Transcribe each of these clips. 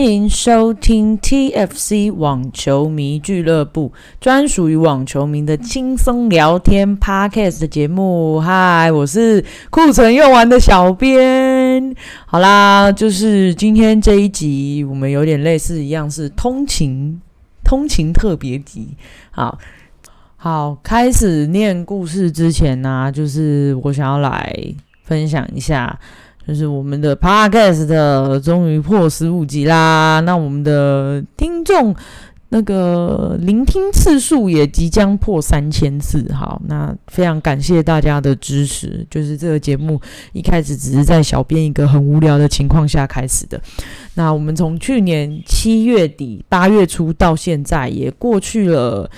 欢迎收听 TFC 网球迷俱乐部，专属于网球迷的轻松聊天 Podcast 的节目。嗨，我是库存用完的小编。好啦，就是今天这一集，我们有点类似一样，是通勤通勤特别集。好好，开始念故事之前呢，就是我想要来分享一下。就是我们的 podcast 的终于破十五集啦，那我们的听众那个聆听次数也即将破三千次，好，那非常感谢大家的支持。就是这个节目一开始只是在小编一个很无聊的情况下开始的，那我们从去年七月底八月初到现在也过去了。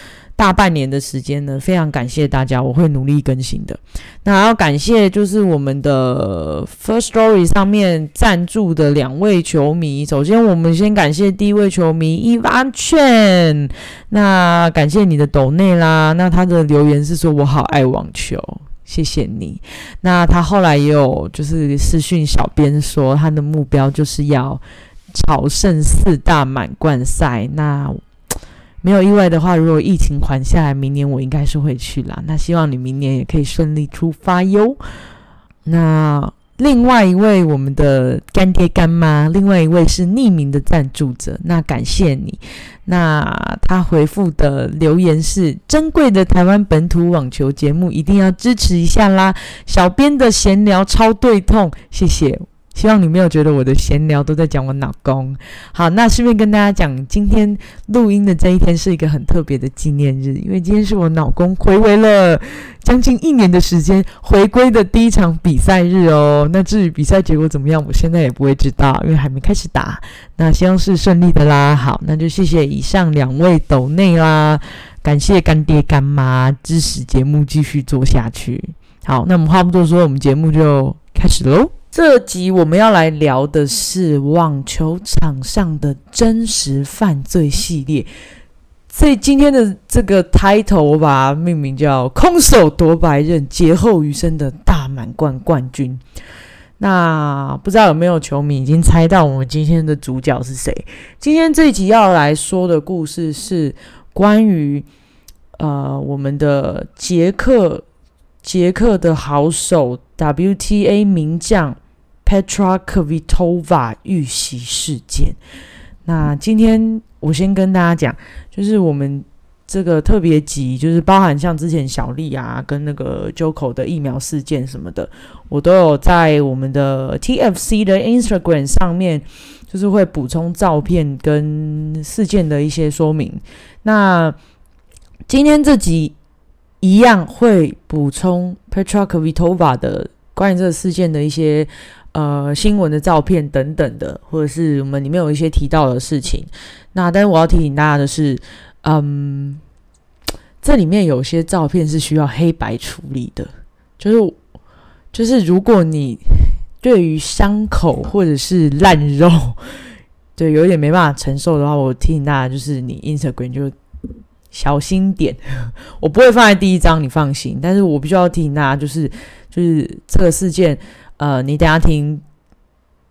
大半年的时间呢，非常感谢大家，我会努力更新的。那要感谢就是我们的 First Story 上面赞助的两位球迷。首先，我们先感谢第一位球迷 evan 那感谢你的抖内啦。那他的留言是说我好爱网球，谢谢你。那他后来也有就是私讯小编说，他的目标就是要朝圣四大满贯赛。那没有意外的话，如果疫情缓下来，明年我应该是会去啦。那希望你明年也可以顺利出发哟。那另外一位我们的干爹干妈，另外一位是匿名的赞助者，那感谢你。那他回复的留言是：珍贵的台湾本土网球节目，一定要支持一下啦！小编的闲聊超对痛，谢谢。希望你没有觉得我的闲聊都在讲我老公。好，那顺便跟大家讲，今天录音的这一天是一个很特别的纪念日，因为今天是我老公回归了 将近一年的时间回归的第一场比赛日哦。那至于比赛结果怎么样，我现在也不会知道，因为还没开始打。那希望是顺利的啦。好，那就谢谢以上两位斗内啦，感谢干爹干妈支持节目继续做下去。好，那我们话不多说，我们节目就开始喽。这集我们要来聊的是网球场上的真实犯罪系列。所以今天的这个 title 我把它命名叫“空手夺白刃，劫后余生的大满贯冠军”。那不知道有没有球迷已经猜到我们今天的主角是谁？今天这一集要来说的故事是关于呃我们的捷克捷克的好手 WTA 名将。Petra Kvitova 遇袭事件。那今天我先跟大家讲，就是我们这个特别集，就是包含像之前小丽啊，跟那个 Joko 的疫苗事件什么的，我都有在我们的 TFC 的 Instagram 上面，就是会补充照片跟事件的一些说明。那今天这集一样会补充 Petra Kvitova 的关于这个事件的一些。呃，新闻的照片等等的，或者是我们里面有一些提到的事情。那但是我要提醒大家的是，嗯，这里面有些照片是需要黑白处理的，就是就是如果你对于伤口或者是烂肉，对有点没办法承受的话，我提醒大家就是你 Instagram 就小心点。我不会放在第一张，你放心。但是我必须要提醒大家，就是就是这个事件。呃，你等下听，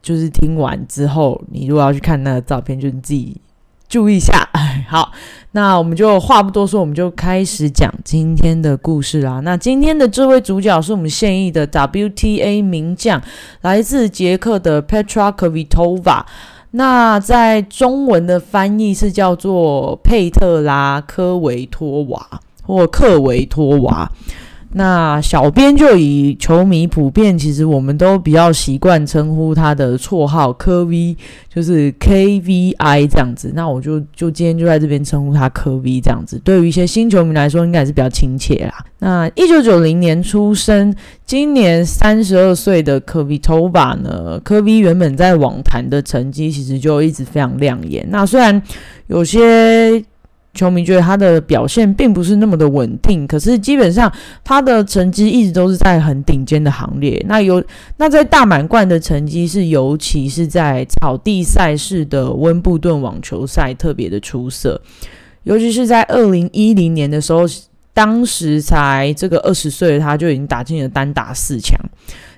就是听完之后，你如果要去看那个照片，就你自己注意一下。好，那我们就话不多说，我们就开始讲今天的故事啦。那今天的这位主角是我们现役的 WTA 名将，来自捷克的 Petra Kvitova。那在中文的翻译是叫做佩特拉科维托娃或克维托娃。那小编就以球迷普遍，其实我们都比较习惯称呼他的绰号科 V，就是 KVI 这样子。那我就就今天就在这边称呼他科 V 这样子。对于一些新球迷来说，应该是比较亲切啦。那一九九零年出生，今年三十二岁的科 V Tova 呢？科 V 原本在网坛的成绩其实就一直非常亮眼。那虽然有些。球迷觉得他的表现并不是那么的稳定，可是基本上他的成绩一直都是在很顶尖的行列。那有那在大满贯的成绩是，尤其是在草地赛事的温布顿网球赛特别的出色。尤其是在二零一零年的时候，当时才这个二十岁的他就已经打进了单打四强。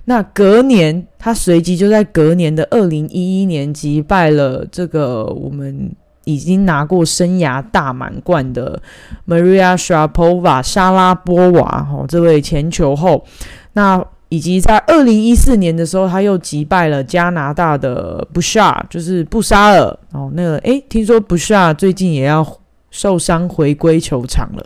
那隔年，他随即就在隔年的二零一一年击败了这个我们已经拿过生涯大满贯的 Maria Sharapova 莎拉波娃哦，这位前球后。那以及在二零一四年的时候，他又击败了加拿大的布沙，就是布沙尔哦。那个诶，听说布沙最近也要受伤回归球场了。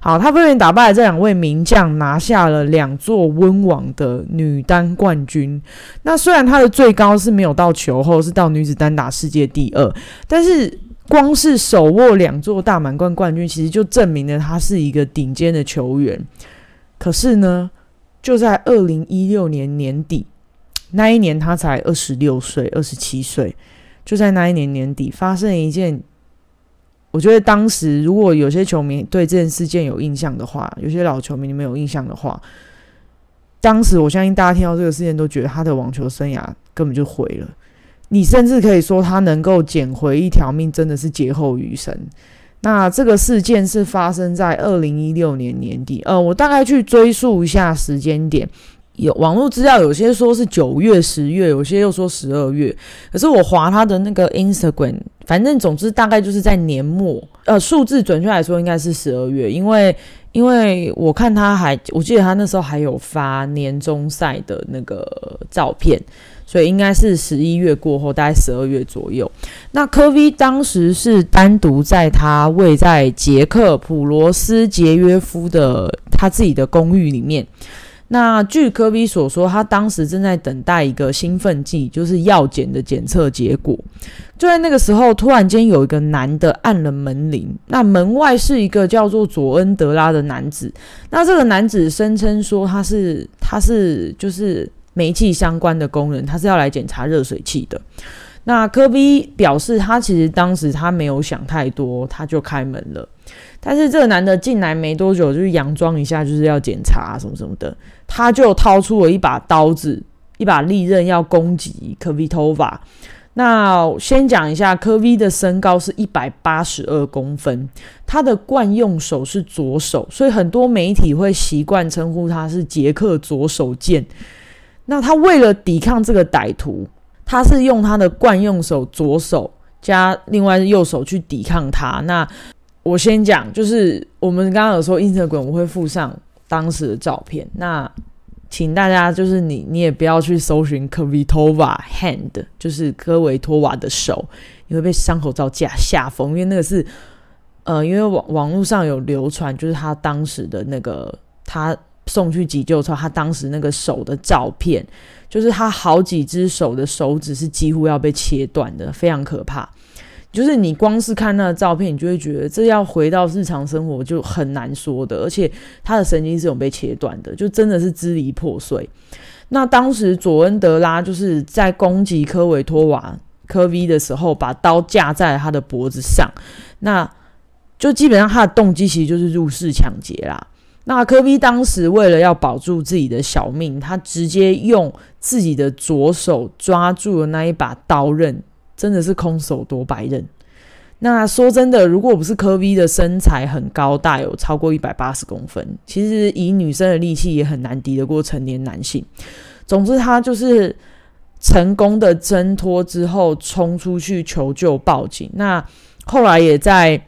好，他分别打败这两位名将，拿下了两座温网的女单冠军。那虽然他的最高是没有到球后，是到女子单打世界第二，但是光是手握两座大满贯冠军，其实就证明了他是一个顶尖的球员。可是呢，就在二零一六年年底，那一年他才二十六岁、二十七岁，就在那一年年底发生了一件。我觉得当时如果有些球迷对这件事件有印象的话，有些老球迷你们有印象的话，当时我相信大家听到这个事件都觉得他的网球生涯根本就毁了。你甚至可以说他能够捡回一条命，真的是劫后余生。那这个事件是发生在二零一六年年底，呃，我大概去追溯一下时间点。有网络资料，有些说是九月、十月，有些又说十二月。可是我划他的那个 Instagram，反正总之大概就是在年末，呃，数字准确来说应该是十二月，因为因为我看他还，我记得他那时候还有发年终赛的那个照片，所以应该是十一月过后，大概十二月左右。那科 V 当时是单独在他位在捷克普罗斯捷约夫的他自己的公寓里面。那据科 V 所说，他当时正在等待一个兴奋剂，就是药检的检测结果。就在那个时候，突然间有一个男的按了门铃。那门外是一个叫做佐恩德拉的男子。那这个男子声称说他是他是就是煤气相关的工人，他是要来检查热水器的。那科比表示，他其实当时他没有想太多，他就开门了。但是这个男的进来没多久，就是佯装一下，就是要检查什么什么的，他就掏出了一把刀子，一把利刃要攻击科比头发。那先讲一下，科 V 的身高是一百八十二公分，他的惯用手是左手，所以很多媒体会习惯称呼他是杰克左手剑。那他为了抵抗这个歹徒，他是用他的惯用手左手加另外右手去抵抗他。那我先讲，就是我们刚刚有说 Instagram 我会附上当时的照片，那请大家就是你你也不要去搜寻 k v i t o v a hand，就是科维托瓦的手，你会被伤口照架下风，因为那个是呃，因为网网络上有流传，就是他当时的那个他送去急救之后，他当时那个手的照片，就是他好几只手的手指是几乎要被切断的，非常可怕。就是你光是看那个照片，你就会觉得这要回到日常生活就很难说的，而且他的神经是有被切断的，就真的是支离破碎。那当时佐恩德拉就是在攻击科维托瓦科 V 的时候，把刀架在他的脖子上，那就基本上他的动机其实就是入室抢劫啦。那科比当时为了要保住自己的小命，他直接用自己的左手抓住了那一把刀刃。真的是空手夺白刃。那说真的，如果不是科比的身材很高大，有超过一百八十公分，其实以女生的力气也很难敌得过成年男性。总之，他就是成功的挣脱之后，冲出去求救报警。那后来也在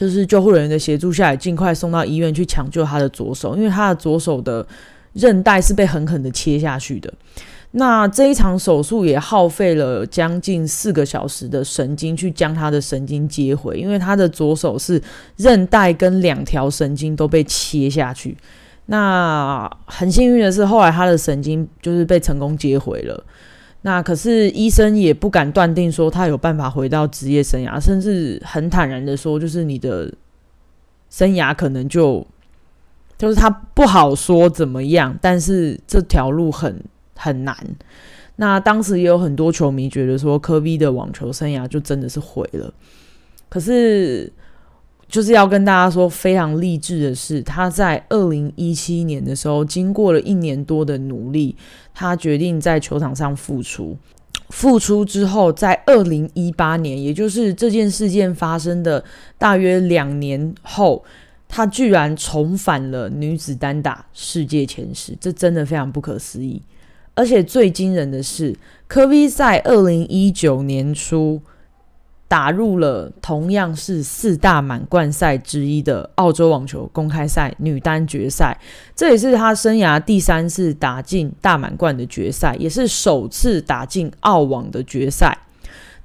就是救护人员的协助下，也尽快送到医院去抢救他的左手，因为他的左手的韧带是被狠狠的切下去的。那这一场手术也耗费了将近四个小时的神经去将他的神经接回，因为他的左手是韧带跟两条神经都被切下去。那很幸运的是，后来他的神经就是被成功接回了。那可是医生也不敢断定说他有办法回到职业生涯，甚至很坦然的说，就是你的生涯可能就就是他不好说怎么样，但是这条路很。很难。那当时也有很多球迷觉得说，科比的网球生涯就真的是毁了。可是，就是要跟大家说，非常励志的是，他在二零一七年的时候，经过了一年多的努力，他决定在球场上复出。复出之后，在二零一八年，也就是这件事件发生的大约两年后。她居然重返了女子单打世界前十，这真的非常不可思议。而且最惊人的是，科比在二零一九年初打入了同样是四大满贯赛之一的澳洲网球公开赛女单决赛，这也是她生涯第三次打进大满贯的决赛，也是首次打进澳网的决赛。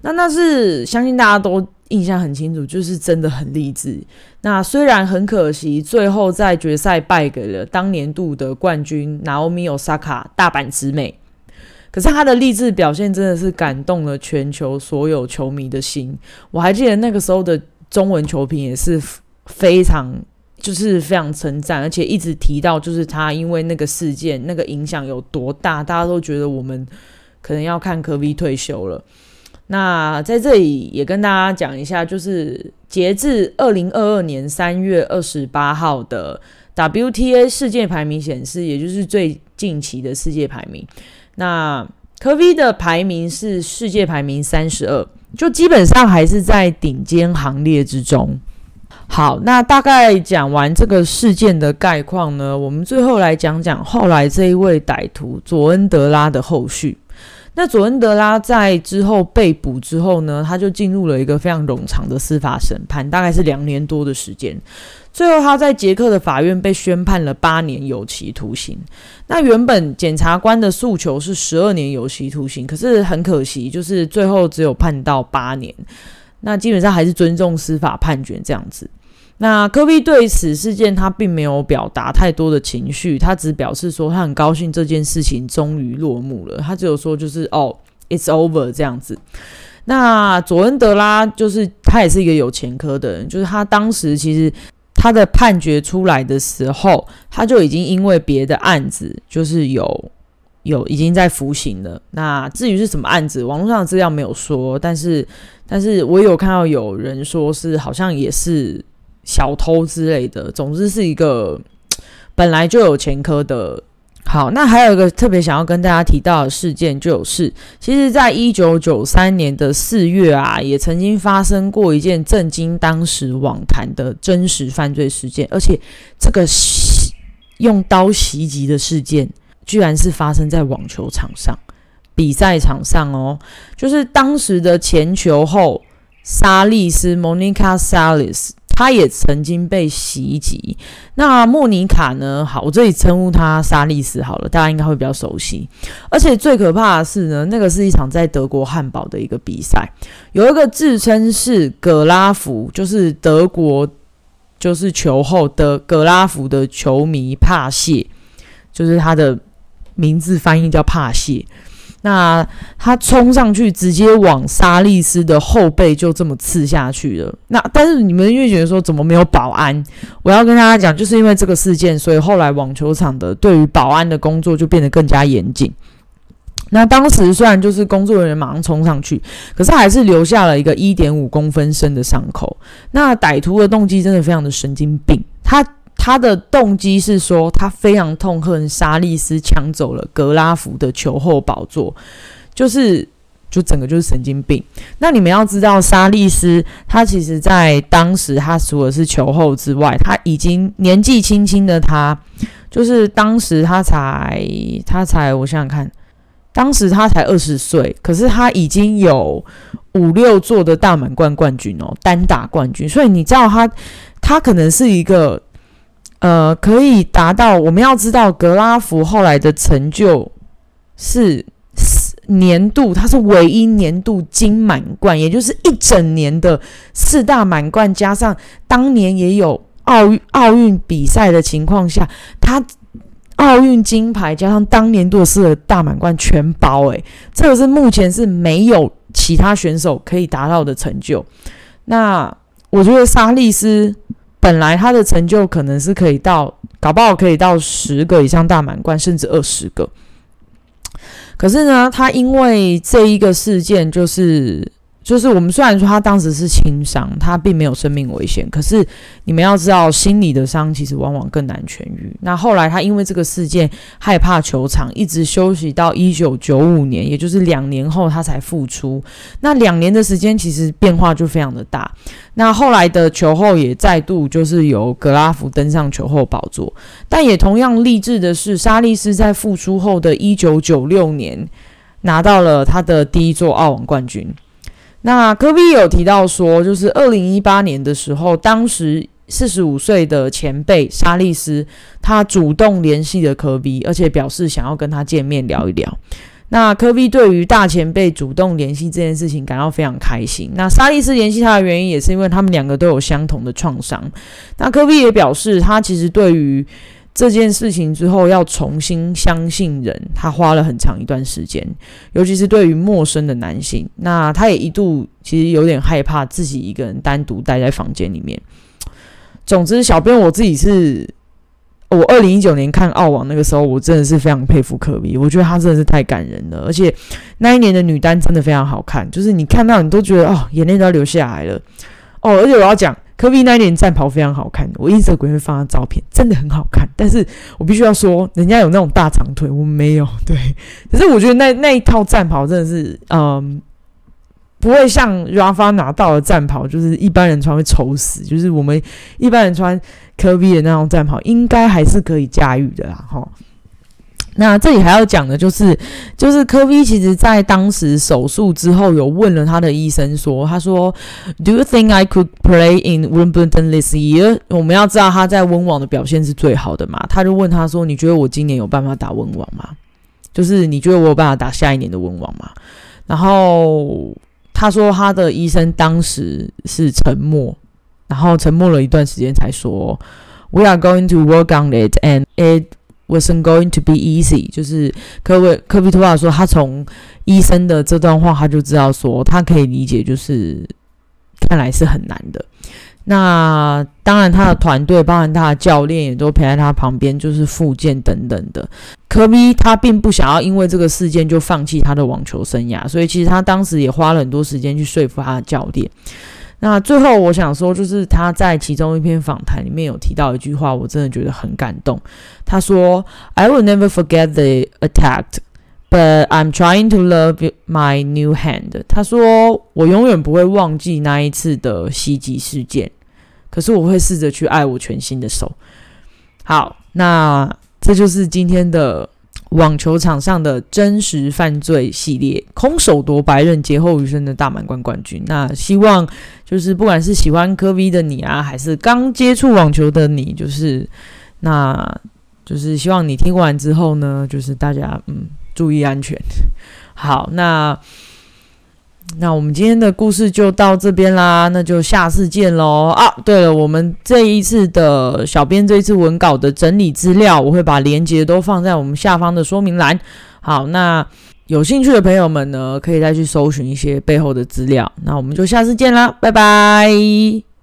那那是相信大家都印象很清楚，就是真的很励志。那虽然很可惜，最后在决赛败给了当年度的冠军 Naomi Osaka 大阪直美，可是他的励志表现真的是感动了全球所有球迷的心。我还记得那个时候的中文球评也是非常，就是非常称赞，而且一直提到就是他因为那个事件那个影响有多大，大家都觉得我们可能要看科比退休了。那在这里也跟大家讲一下，就是截至二零二二年三月二十八号的 WTA 世界排名显示，也就是最近期的世界排名。那科比的排名是世界排名三十二，就基本上还是在顶尖行列之中。好，那大概讲完这个事件的概况呢，我们最后来讲讲后来这一位歹徒佐恩德拉的后续。那佐恩德拉在之后被捕之后呢，他就进入了一个非常冗长的司法审判，大概是两年多的时间。最后他在捷克的法院被宣判了八年有期徒刑。那原本检察官的诉求是十二年有期徒刑，可是很可惜，就是最后只有判到八年。那基本上还是尊重司法判决这样子。那科比对此事件他并没有表达太多的情绪，他只表示说他很高兴这件事情终于落幕了。他只有说就是哦，it's over 这样子。那佐恩德拉就是他也是一个有前科的人，就是他当时其实他的判决出来的时候，他就已经因为别的案子就是有有已经在服刑了。那至于是什么案子，网络上的资料没有说，但是但是我有看到有人说是好像也是。小偷之类的，总之是一个本来就有前科的。好，那还有一个特别想要跟大家提到的事件，就是，其实，在一九九三年的四月啊，也曾经发生过一件震惊当时网坛的真实犯罪事件，而且这个用刀袭击的事件，居然是发生在网球场上、比赛场上哦，就是当时的前球后莎莉斯 （Monica Salis）。他也曾经被袭击。那莫妮卡呢？好，我这里称呼她莎莉丝好了，大家应该会比较熟悉。而且最可怕的是呢，那个是一场在德国汉堡的一个比赛，有一个自称是格拉夫，就是德国就是球后的格拉夫的球迷帕谢，就是他的名字翻译叫帕谢。那他冲上去，直接往沙利斯的后背就这么刺下去了。那但是你们又觉得说怎么没有保安？我要跟大家讲，就是因为这个事件，所以后来网球场的对于保安的工作就变得更加严谨。那当时虽然就是工作人员马上冲上去，可是还是留下了一个一点五公分深的伤口。那歹徒的动机真的非常的神经病，他。他的动机是说，他非常痛恨沙利斯抢走了格拉夫的球后宝座，就是就整个就是神经病。那你们要知道，沙利斯他其实在当时，他除了是球后之外，他已经年纪轻轻的他，就是当时他才他才我想想看，当时他才二十岁，可是他已经有五六座的大满贯冠军哦，单打冠军。所以你知道他，他可能是一个。呃，可以达到。我们要知道，格拉夫后来的成就是年度，他是唯一年度金满贯，也就是一整年的四大满贯，加上当年也有奥运奥运比赛的情况下，他奥运金牌加上当年度的四大满贯全包。诶，这个是目前是没有其他选手可以达到的成就。那我觉得沙利斯。本来他的成就可能是可以到，搞不好可以到十个以上大满贯，甚至二十个。可是呢，他因为这一个事件，就是就是我们虽然说他当时是轻伤，他并没有生命危险，可是你们要知道，心理的伤其实往往更难痊愈。那后来他因为这个事件害怕球场，一直休息到一九九五年，也就是两年后他才复出。那两年的时间其实变化就非常的大。那后来的球后也再度就是由格拉夫登上球后宝座，但也同样励志的是，沙利斯在复出后的一九九六年拿到了他的第一座澳网冠军。那科比有提到说，就是二零一八年的时候，当时四十五岁的前辈沙利斯，他主动联系了科比，而且表示想要跟他见面聊一聊。那科比对于大前辈主动联系这件事情感到非常开心。那沙利斯联系他的原因，也是因为他们两个都有相同的创伤。那科比也表示，他其实对于这件事情之后要重新相信人，他花了很长一段时间，尤其是对于陌生的男性，那他也一度其实有点害怕自己一个人单独待在房间里面。总之，小编我自己是，我二零一九年看澳网那个时候，我真的是非常佩服科比，我觉得他真的是太感人了，而且那一年的女单真的非常好看，就是你看到你都觉得哦，眼泪都要流下来了。哦，而且我要讲。科比那一年战袍非常好看，我一直鬼会放的照片，真的很好看。但是我必须要说，人家有那种大长腿，我没有。对，可是我觉得那那一套战袍真的是，嗯，不会像 Rafa 拿到的战袍，就是一般人穿会丑死。就是我们一般人穿科比的那种战袍，应该还是可以驾驭的啦，哈。那这里还要讲的就是，就是科比其实在当时手术之后，有问了他的医生说：“他说，Do you think I could play in Wimbledon this year？” 我们要知道他在温网的表现是最好的嘛，他就问他说：“你觉得我今年有办法打温网吗？就是你觉得我有办法打下一年的温网吗？”然后他说他的医生当时是沉默，然后沉默了一段时间才说：“We are going to work on it and it。” Wasn't going to be easy，就是科维科比托瓦说，他从医生的这段话，他就知道说，他可以理解，就是看来是很难的。那当然，他的团队，包含他的教练，也都陪在他旁边，就是复健等等的。科比他并不想要因为这个事件就放弃他的网球生涯，所以其实他当时也花了很多时间去说服他的教练。那最后我想说，就是他在其中一篇访谈里面有提到一句话，我真的觉得很感动。他说：“I will never forget the attack, but I'm trying to love my new hand。”他说：“我永远不会忘记那一次的袭击事件，可是我会试着去爱我全新的手。”好，那这就是今天的。网球场上的真实犯罪系列，空手夺白刃，劫后余生的大满贯冠军。那希望就是不管是喜欢科 V 的你啊，还是刚接触网球的你，就是那，就是希望你听完之后呢，就是大家嗯注意安全。好，那。那我们今天的故事就到这边啦，那就下次见喽啊！对了，我们这一次的小编这一次文稿的整理资料，我会把链接都放在我们下方的说明栏。好，那有兴趣的朋友们呢，可以再去搜寻一些背后的资料。那我们就下次见啦，拜拜。